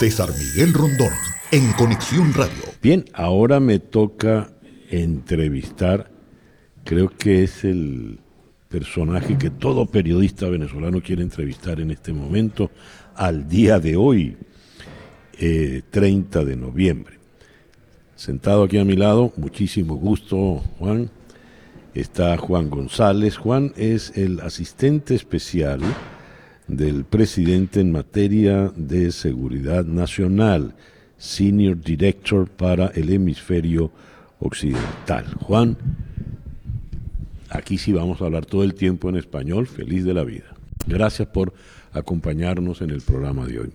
César Miguel Rondón, en Conexión Radio. Bien, ahora me toca entrevistar, creo que es el personaje que todo periodista venezolano quiere entrevistar en este momento, al día de hoy, 30 eh, de noviembre. Sentado aquí a mi lado, muchísimo gusto, Juan. Está Juan González. Juan es el asistente especial del presidente en materia de seguridad nacional, Senior Director para el hemisferio occidental. Juan, aquí sí vamos a hablar todo el tiempo en español, feliz de la vida. Gracias por acompañarnos en el programa de hoy.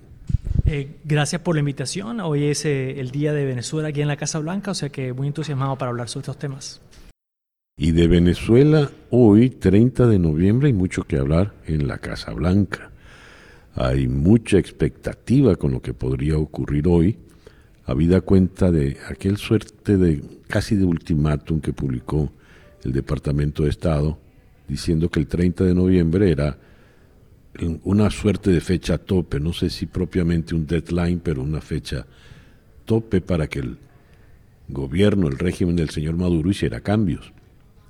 Eh, gracias por la invitación. Hoy es eh, el día de Venezuela aquí en la Casa Blanca, o sea que muy entusiasmado para hablar sobre estos temas. Y de Venezuela, hoy, 30 de noviembre, hay mucho que hablar en la Casa Blanca. Hay mucha expectativa con lo que podría ocurrir hoy, habida cuenta de aquel suerte de casi de ultimátum que publicó el Departamento de Estado, diciendo que el 30 de noviembre era una suerte de fecha tope, no sé si propiamente un deadline, pero una fecha tope para que el gobierno, el régimen del señor Maduro hiciera cambios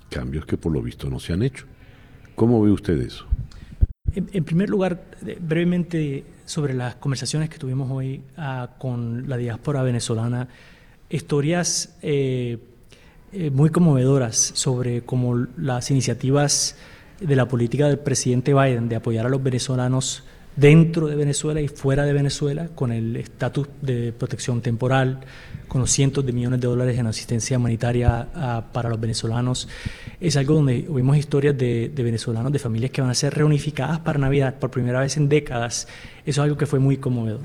cambios que por lo visto no se han hecho. ¿Cómo ve usted eso? En, primer lugar, brevemente sobre las conversaciones que tuvimos hoy ah, con la diáspora venezolana, historias eh, eh, muy conmovedoras sobre cómo las iniciativas de la política del presidente Biden de apoyar a los venezolanos dentro de Venezuela y fuera de Venezuela, con el estatus de protección temporal, con los cientos de millones de dólares en asistencia humanitaria ah, para los venezolanos. Es algo donde oímos historias de, venezolanos, de familias que van a ser reunificadas para Navidad por primera vez en décadas. Eso es algo que fue muy conmovedor.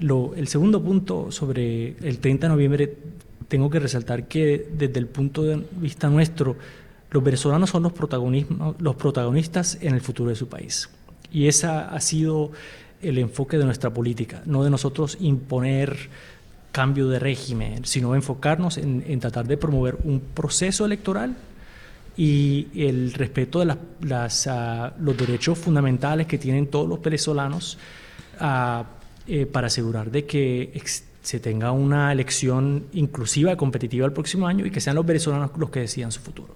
El segundo punto sobre el 30 de noviembre, tengo que resaltar que desde el punto de vista nuestro, los venezolanos son los, los protagonistas en el futuro de su país. Y ese ha sido el enfoque de nuestra política, no de nosotros imponer cambio de régimen, sino enfocarnos en, tratar de promover un proceso electoral y el respeto de las, ah, los derechos fundamentales que tienen todos los venezolanos ah, eh, para asegurar de que se tenga una elección inclusiva competitiva el próximo año y que sean los venezolanos los que decidan su futuro.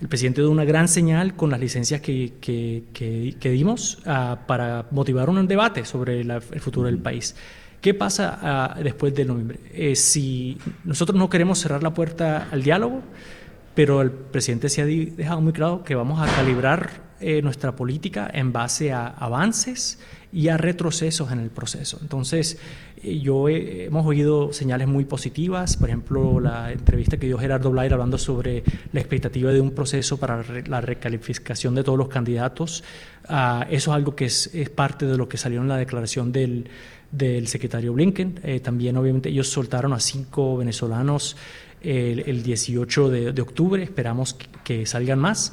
El presidente dio una gran señal con las licencias que, que, dimos ah, para motivar un debate sobre el futuro del país. ¿Qué pasa ah, después de noviembre? Eh, si nosotros no queremos cerrar la puerta al diálogo, pero el presidente se ha dejado muy claro que vamos a calibrar eh, nuestra política en base a avances y a retrocesos en el proceso. Entonces, eh, yo hemos oído señales muy positivas, por ejemplo, la entrevista que dio Gerardo Blair hablando sobre la expectativa de un proceso para la recalificación de todos los candidatos. Ah, eso es algo que es, parte de lo que salió en la declaración del, del secretario Blinken. Eh, también, obviamente, ellos soltaron a cinco venezolanos el, 18 de, de, octubre, esperamos que salgan más.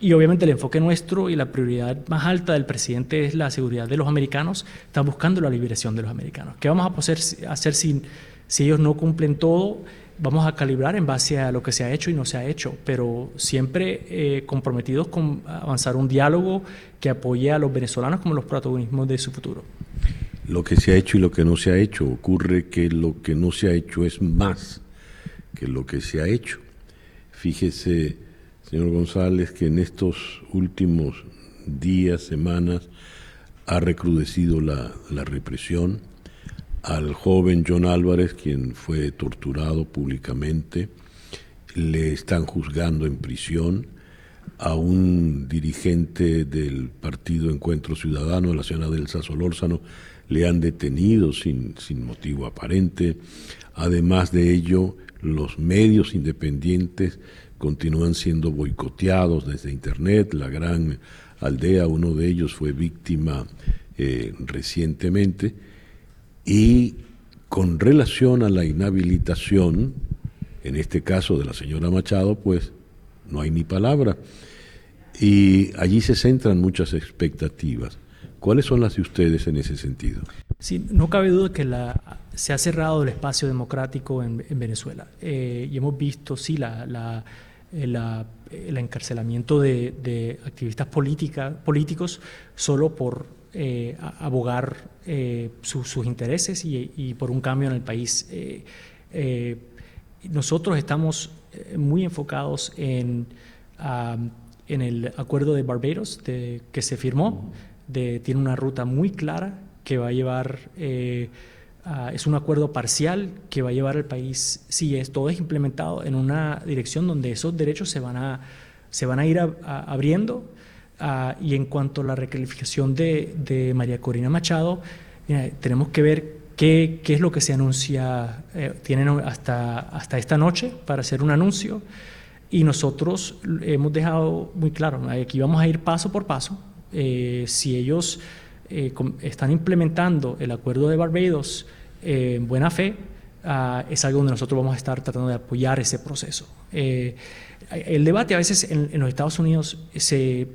Y obviamente el enfoque nuestro y la prioridad más alta del presidente es la seguridad de los americanos. Están buscando la liberación de los americanos. ¿Qué vamos a hacer, hacer si, si ellos no cumplen todo? Vamos a calibrar en base a lo que se ha hecho y no se ha hecho, pero siempre eh, comprometidos con avanzar un diálogo que apoye a los venezolanos como los protagonismos de su futuro. Lo que se ha hecho y lo que no se ha hecho. Ocurre que lo que no se ha hecho es más que lo que se ha hecho. Fíjese señor González, que en estos últimos días, semanas, ha recrudecido la, represión. Al joven John Álvarez, quien fue torturado públicamente, le están juzgando en prisión. A un dirigente del partido Encuentro Ciudadano, la señora Delsa Solórzano, le han detenido sin, sin motivo aparente. Además de ello, los medios independientes continúan siendo boicoteados desde Internet. La gran aldea, uno de ellos fue víctima eh, recientemente. Y con relación a la inhabilitación, en este caso de la señora Machado, pues no hay ni palabra. Y allí se centran muchas expectativas. ¿Cuáles son las de ustedes en ese sentido? Sí, no cabe duda que la, se ha cerrado el espacio democrático en, Venezuela. Eh, y hemos visto, sí, la, la el encarcelamiento de, activistas políticos solo por abogar sus intereses y, por un cambio en el país. nosotros estamos muy enfocados en, en el acuerdo de Barbados que se firmó, tiene una ruta muy clara que va a llevar es un acuerdo parcial que va a llevar al país, si es, todo es implementado, en una dirección donde esos derechos se van a, se van a ir abriendo. y en cuanto a la recalificación de, de María Corina Machado, tenemos que ver qué, qué, es lo que se anuncia. Eh, tienen hasta, hasta esta noche para hacer un anuncio. Y nosotros hemos dejado muy claro, aquí vamos a ir paso por paso. Eh, si ellos eh, están implementando el acuerdo de Barbados eh, en buena fe, ah, es algo donde nosotros vamos a estar tratando de apoyar ese proceso. Eh, el debate a veces en, los Estados Unidos se,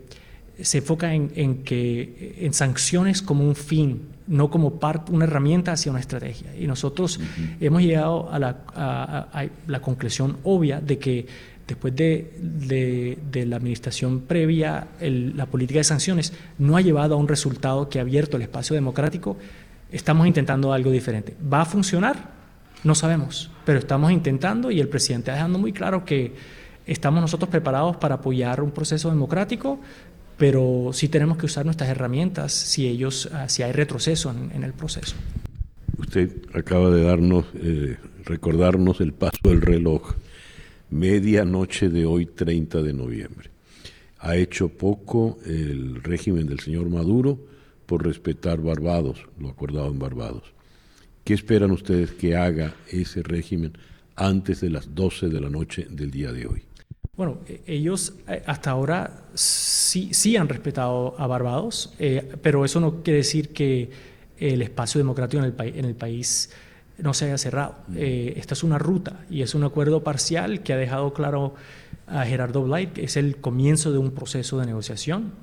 se enfoca en, que, en sanciones como un fin, no como parte, una herramienta hacia una estrategia. Y nosotros hemos llegado a la, a la conclusión obvia de que después de, la administración previa, la política de sanciones no ha llevado a un resultado que ha abierto el espacio democrático. Estamos intentando algo diferente. ¿Va a funcionar? No sabemos, pero estamos intentando y el presidente ha dejando muy claro que estamos nosotros preparados para apoyar un proceso democrático, pero sí tenemos que usar nuestras herramientas si ellos, ah, si hay retroceso en, el proceso. Usted acaba de darnos, eh, recordarnos el paso del reloj medianoche de hoy 30 de noviembre. Ha hecho poco el régimen del señor Maduro por respetar Barbados, lo acordado en Barbados. ¿Qué esperan ustedes que haga ese régimen antes de las 12 de la noche del día de hoy? Bueno, e-, ellos eh, hasta ahora sí, sí han respetado a Barbados, eh, pero eso no quiere decir que el espacio democrático en el, en el país no se haya cerrado. Eh, esta es una ruta y es un acuerdo parcial que ha dejado claro a Gerardo Blight que es el comienzo de un proceso de negociación.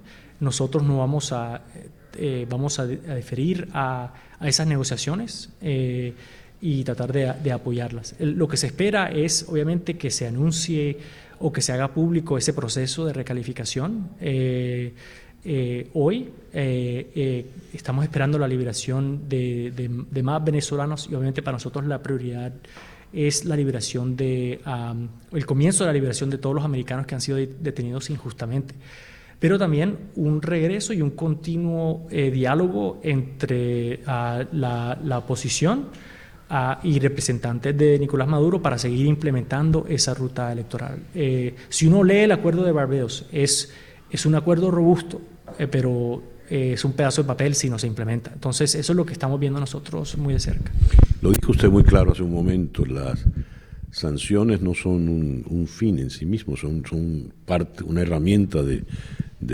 Nosotros no vamos a, eh, vamos a, deferir a, esas negociaciones eh, y tratar de, apoyarlas. lo que se espera es, obviamente, que se anuncie o que se haga público ese proceso de recalificación. Eh, hoy estamos esperando la liberación de, más venezolanos y obviamente para nosotros la prioridad es la liberación de, el comienzo de la liberación de todos los americanos que han sido detenidos injustamente, pero también un regreso y un continuo diálogo entre ah, la, oposición ah, y representantes de Nicolás Maduro para seguir implementando esa ruta electoral. si uno lee el acuerdo de Barbados, es es un acuerdo robusto, eh, pero eh, es un pedazo de papel si no se implementa. Entonces, eso es lo que estamos viendo nosotros muy de cerca. Lo dijo usted muy claro hace un momento, las sanciones no son un, fin en sí mismo, son, son parte, una herramienta de,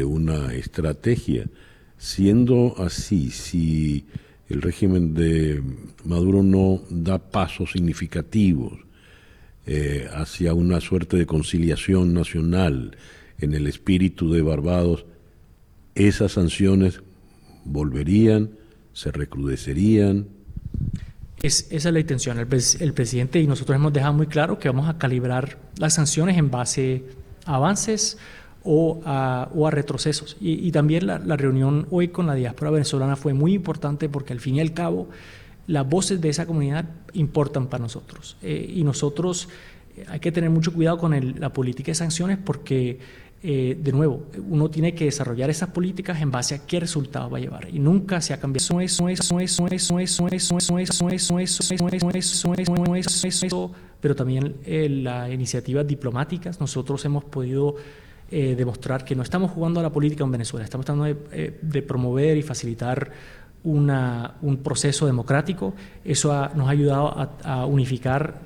una estrategia. Siendo así, si el régimen de Maduro no da pasos significativos eh, hacia una suerte de conciliación nacional, en el espíritu de Barbados, esas sanciones volverían, se recrudecerían. Es, esa es la intención. El, presidente y nosotros hemos dejado muy claro que vamos a calibrar las sanciones en base a avances o a, o a retrocesos. Y, y también la, la, reunión hoy con la diáspora venezolana fue muy importante porque al fin y al cabo las voces de esa comunidad importan para nosotros. Eh, y nosotros hay que tener mucho cuidado con el, la política de sanciones porque, eh, de nuevo, uno tiene que desarrollar esas políticas en base a qué resultado va a llevar. Y nunca se ha cambiado. Pero también eh, las iniciativas diplomáticas, nosotros hemos podido demostrar que no estamos jugando a la política en Venezuela, estamos tratando de, promover y facilitar una, un proceso democrático. Eso nos ha ayudado a, a unificar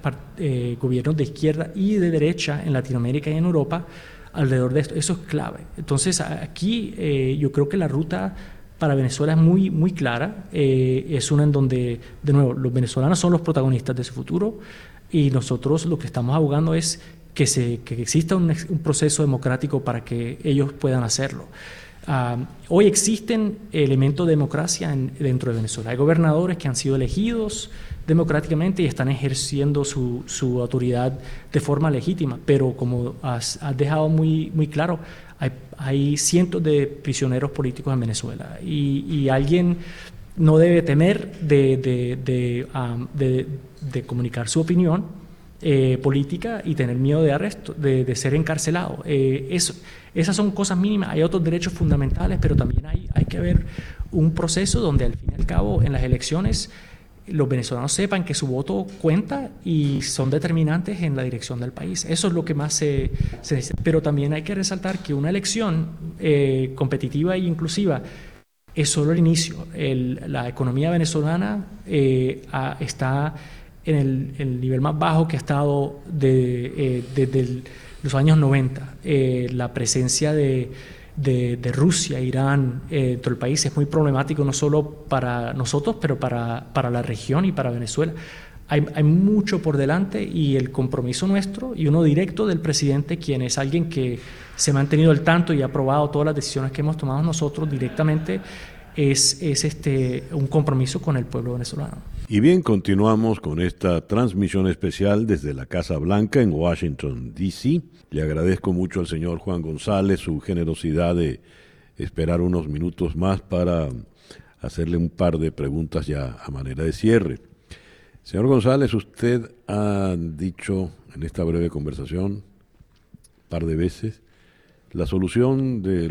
gobiernos de izquierda y de derecha en Latinoamérica y en Europa alrededor de esto. Eso es clave. Entonces, aquí eh, yo creo que la ruta para Venezuela es muy, muy clara. Eh, es una en donde, de nuevo, los venezolanos son los protagonistas de ese futuro y nosotros lo que estamos abogando es que, exista un, proceso democrático para que ellos puedan hacerlo. Ah, hoy existen elementos de democracia dentro de Venezuela. Hay gobernadores que han sido elegidos democráticamente y están ejerciendo su, autoridad de forma legítima, pero como has, dejado muy, claro, hay, cientos de prisioneros políticos en Venezuela y, alguien no debe temer de, um, comunicar su opinión eh, política y tener miedo de arresto, de, ser encarcelado. Eh, eso, esas son cosas mínimas. Hay otros derechos fundamentales, pero también hay, hay que ver un proceso donde al fin y al cabo en las elecciones los venezolanos sepan que su voto cuenta y son determinantes en la dirección del país. Eso es lo que más se, dice. Pero también hay que resaltar que una elección eh, competitiva e inclusiva es solo el inicio. la economía venezolana eh, está en el, nivel más bajo que ha estado eh, desde los años 90. la presencia de de, Rusia, Irán, eh, todo el país es muy problemático no solo para nosotros, pero para, para la región y para Venezuela. Hay, hay, mucho por delante y el compromiso nuestro y uno directo del presidente, quien es alguien que se ha mantenido al tanto y ha aprobado todas las decisiones que hemos tomado nosotros directamente, es, es este, un compromiso con el pueblo venezolano. Y bien, continuamos con esta transmisión especial desde la Casa Blanca en Washington, D.C. Le agradezco mucho al señor Juan González su generosidad de esperar unos minutos más para hacerle un par de preguntas ya a manera de cierre. Señor González, usted ha dicho en esta breve conversación un par de veces, la solución de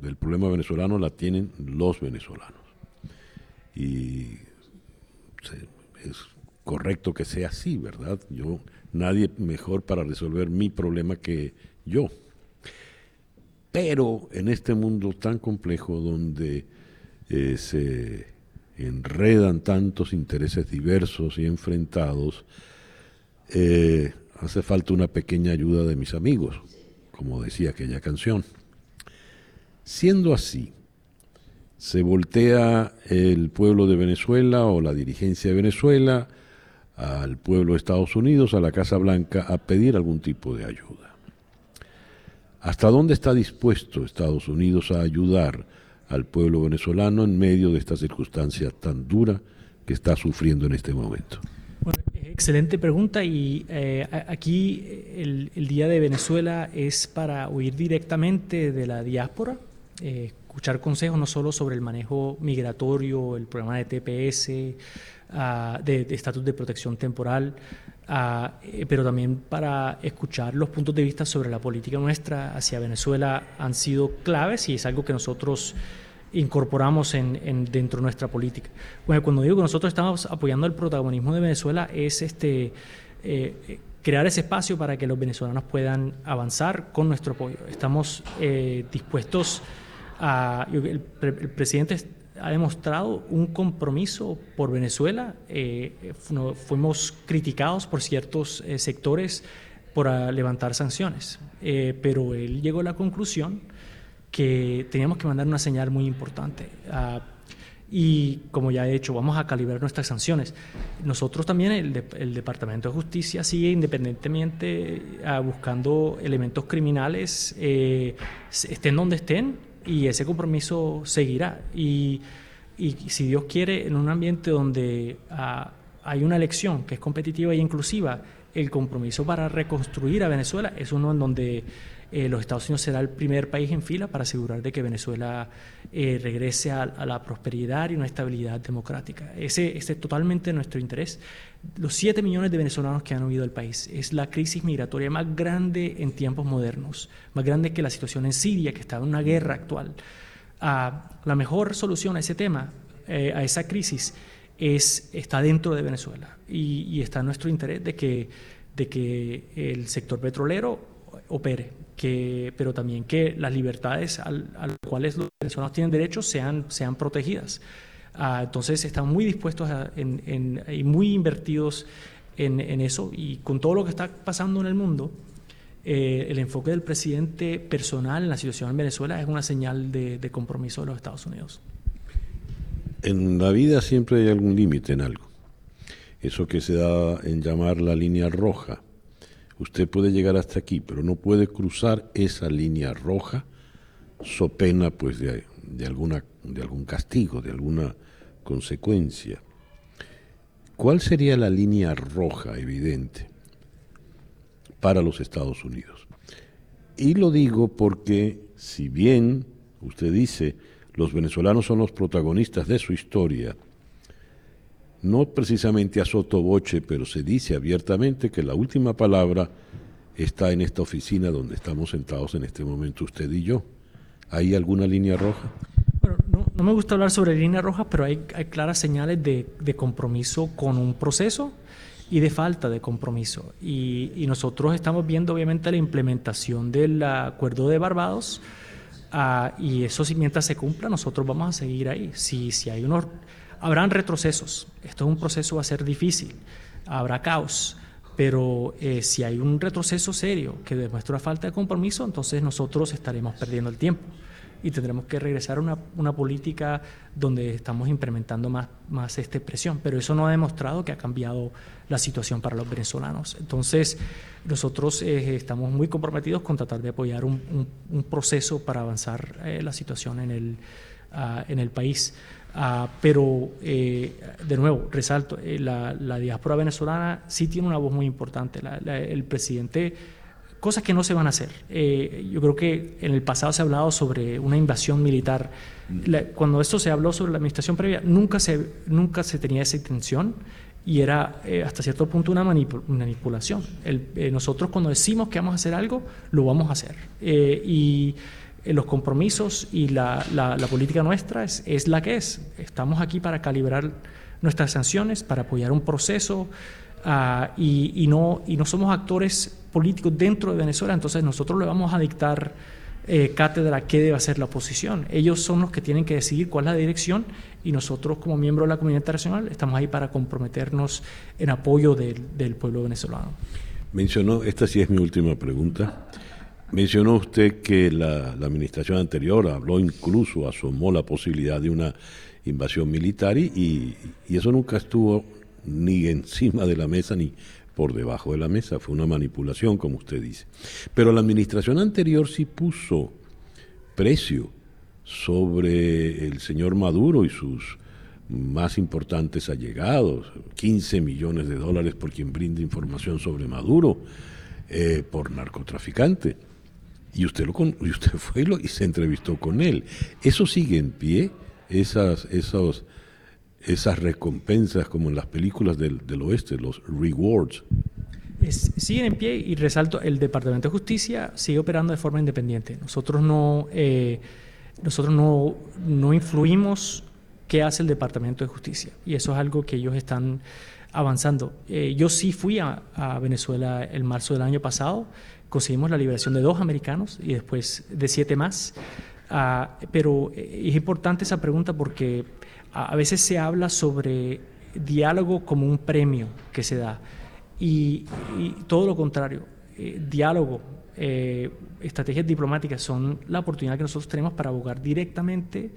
del problema venezolano la tienen los venezolanos. Y es correcto que sea así, ¿verdad? Yo, nadie mejor para resolver mi problema que yo. Pero en este mundo tan complejo donde eh, se enredan tantos intereses diversos y enfrentados, eh, hace falta una pequeña ayuda de mis amigos, como decía aquella canción. Siendo así, se voltea el pueblo de Venezuela o la dirigencia de Venezuela al pueblo de Estados Unidos, a la Casa Blanca, a pedir algún tipo de ayuda. ¿Hasta dónde está dispuesto Estados Unidos a ayudar al pueblo venezolano en medio de esta circunstancia tan dura que está sufriendo en este momento? excelente pregunta y eh, aquí el, Día de Venezuela es para huir directamente de la diáspora. Eh, escuchar consejos no solo sobre el manejo migratorio, el programa de TPS, ah, de estatus de, protección temporal, eh, pero también para escuchar los puntos de vista sobre la política nuestra hacia Venezuela han sido claves y es algo que nosotros incorporamos en, dentro de nuestra política. Bueno, cuando digo que nosotros estamos apoyando el protagonismo de Venezuela es este eh, crear ese espacio para que los venezolanos puedan avanzar con nuestro apoyo. Estamos eh, dispuestos el, presidente ha demostrado un compromiso por Venezuela. Eh, fuimos criticados por ciertos eh, sectores por ah, levantar sanciones, eh, pero él llegó a la conclusión que teníamos que mandar una señal muy importante. Ah, y como ya he hecho, vamos a calibrar nuestras sanciones. Nosotros también, el, el Departamento de Justicia sigue independientemente ah, buscando elementos criminales, estén donde estén, y ese compromiso seguirá. Y, y si Dios quiere, en un ambiente donde ah, hay una elección que es competitiva e inclusiva, el compromiso para reconstruir a Venezuela es uno en donde eh, los Estados Unidos será el primer país en fila para asegurar de que Venezuela eh, regrese a, la prosperidad y una estabilidad democrática. Ese, es totalmente nuestro interés. Los 7 millones de venezolanos que han huido del país es la crisis migratoria más grande en tiempos modernos, más grande que la situación en Siria, que está en una guerra actual. Ah, la mejor solución a ese tema, eh, a esa crisis, es, está dentro de Venezuela y, y está nuestro interés de que el sector petrolero opere que, pero también que las libertades a las cuales los venezolanos tienen derecho sean, sean protegidas. Ah, entonces están muy dispuestos y muy invertidos en, eso y con todo lo que está pasando en el mundo, eh, el enfoque del presidente personal en la situación en Venezuela es una señal de, de compromiso de los Estados Unidos. En la vida siempre hay algún límite en algo. Eso que se da en llamar la línea roja Usted puede llegar hasta aquí, pero no puede cruzar esa línea roja, so pena pues de, alguna, de algún castigo, de alguna consecuencia. ¿Cuál sería la línea roja evidente para los Estados Unidos? Y lo digo porque si bien usted dice los venezolanos son los protagonistas de su historia, no precisamente a sotoboche, pero se dice abiertamente que la última palabra está en esta oficina donde estamos sentados en este momento usted y yo. ¿Hay alguna línea roja? Bueno, no, me gusta hablar sobre líneas rojas, pero hay, claras señales de, compromiso con un proceso y de falta de compromiso. Y, nosotros estamos viendo obviamente la implementación del acuerdo de Barbados. Ah, y eso si mientras se cumpla nosotros vamos a seguir ahí. Si, si hay unos Habrán retrocesos, esto es un proceso, va a ser difícil, habrá caos, pero eh, si hay un retroceso serio que demuestra falta de compromiso, entonces nosotros estaremos perdiendo el tiempo y tendremos que regresar a una, una, política donde estamos implementando más, más esta presión. Pero eso no ha demostrado que ha cambiado la situación para los venezolanos. Entonces, nosotros eh, estamos muy comprometidos con tratar de apoyar un, un, proceso para avanzar eh, la situación en el, uh, en el país. Ah, pero, eh, de nuevo, resalto, eh, la, diáspora venezolana sí tiene una voz muy importante. el presidente, cosas que no se van a hacer. Eh, yo creo que en el pasado se ha hablado sobre una invasión militar. cuando esto se habló sobre la administración previa, nunca se, nunca se tenía esa intención y era hasta cierto punto una manipulación. nosotros cuando decimos que vamos a hacer algo, lo vamos a hacer. y los compromisos y la, la, política nuestra es, es, la que es. Estamos aquí para calibrar nuestras sanciones, para apoyar un proceso uh, y, y, no, y no somos actores políticos dentro de Venezuela, entonces nosotros le vamos a dictar eh, cátedra qué debe hacer la oposición. Ellos son los que tienen que decidir cuál es la dirección y nosotros como miembros de la comunidad internacional estamos ahí para comprometernos en apoyo del, del pueblo venezolano. Mencionó, esta sí es mi última pregunta. Mencionó usted que la, administración anterior habló incluso, asomó la posibilidad de una invasión militar y, eso nunca estuvo ni encima de la mesa ni por debajo de la mesa, fue una manipulación, como usted dice. Pero la administración anterior sí puso precio sobre el señor Maduro y sus más importantes allegados, 15 millones de dólares por quien brinde información sobre Maduro, eh, por narcotraficante y usted, lo y usted fue y, se entrevistó con él. ¿Eso sigue en pie? Esas, esos, esas recompensas como en las películas del, oeste, los rewards. siguen en pie y resalto, el Departamento de Justicia sigue operando de forma independiente. Nosotros no, eh, nosotros no, no influimos qué hace el Departamento de Justicia y eso es algo que ellos están avanzando. Eh, yo sí fui a, a Venezuela el marzo del año pasado conseguimos la liberación de dos americanos y después de siete más. Ah, pero eh, es importante esa pregunta porque a veces se habla sobre diálogo como un premio que se da y, todo lo contrario, eh, diálogo, eh, estrategias diplomáticas son la oportunidad que nosotros tenemos para abogar directamente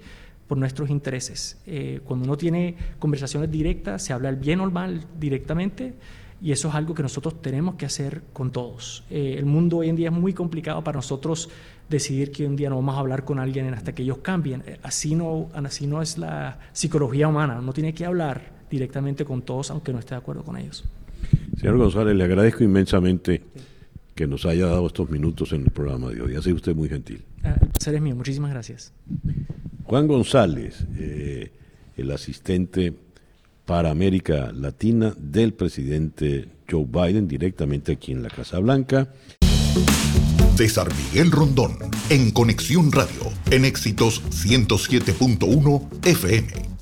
por nuestros intereses. cuando uno tiene conversaciones directas, se habla el bien o el mal directamente y eso es algo que nosotros tenemos que hacer con todos. Eh, el mundo hoy en día es muy complicado para nosotros decidir que un día no vamos a hablar con alguien hasta que ellos cambien. Eh, así no, así no es la psicología humana. Uno tiene que hablar directamente con todos aunque no esté de acuerdo con ellos. Señor González, le agradezco inmensamente que nos haya dado estos minutos en el programa de hoy. Ha sido usted muy gentil. Ah, el placer es mío. Muchísimas gracias. Juan González, eh, el asistente para América Latina del presidente Joe Biden directamente aquí en la Casa Blanca. César Miguel Rondón, en Conexión Radio, en Éxitos 107.1 FM.